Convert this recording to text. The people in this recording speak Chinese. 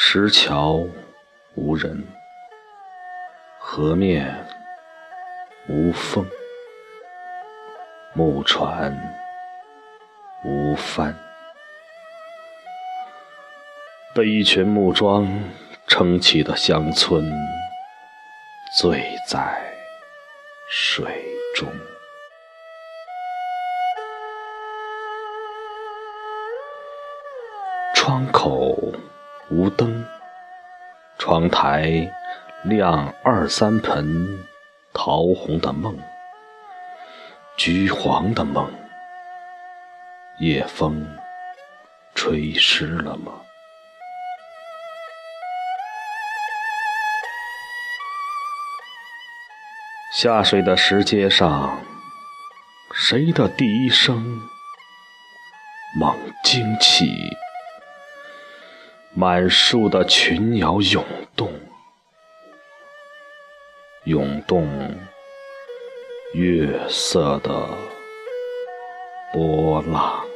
石桥无人，河面无风，木船无帆。被一群木桩撑起的乡村，醉在水中。窗口无灯，窗台亮二三盆桃红的梦，橘黄的梦，夜风吹湿了吗？下水的石阶上，谁的第一声猛惊起？满树的群鸟涌动，涌动月色的波浪。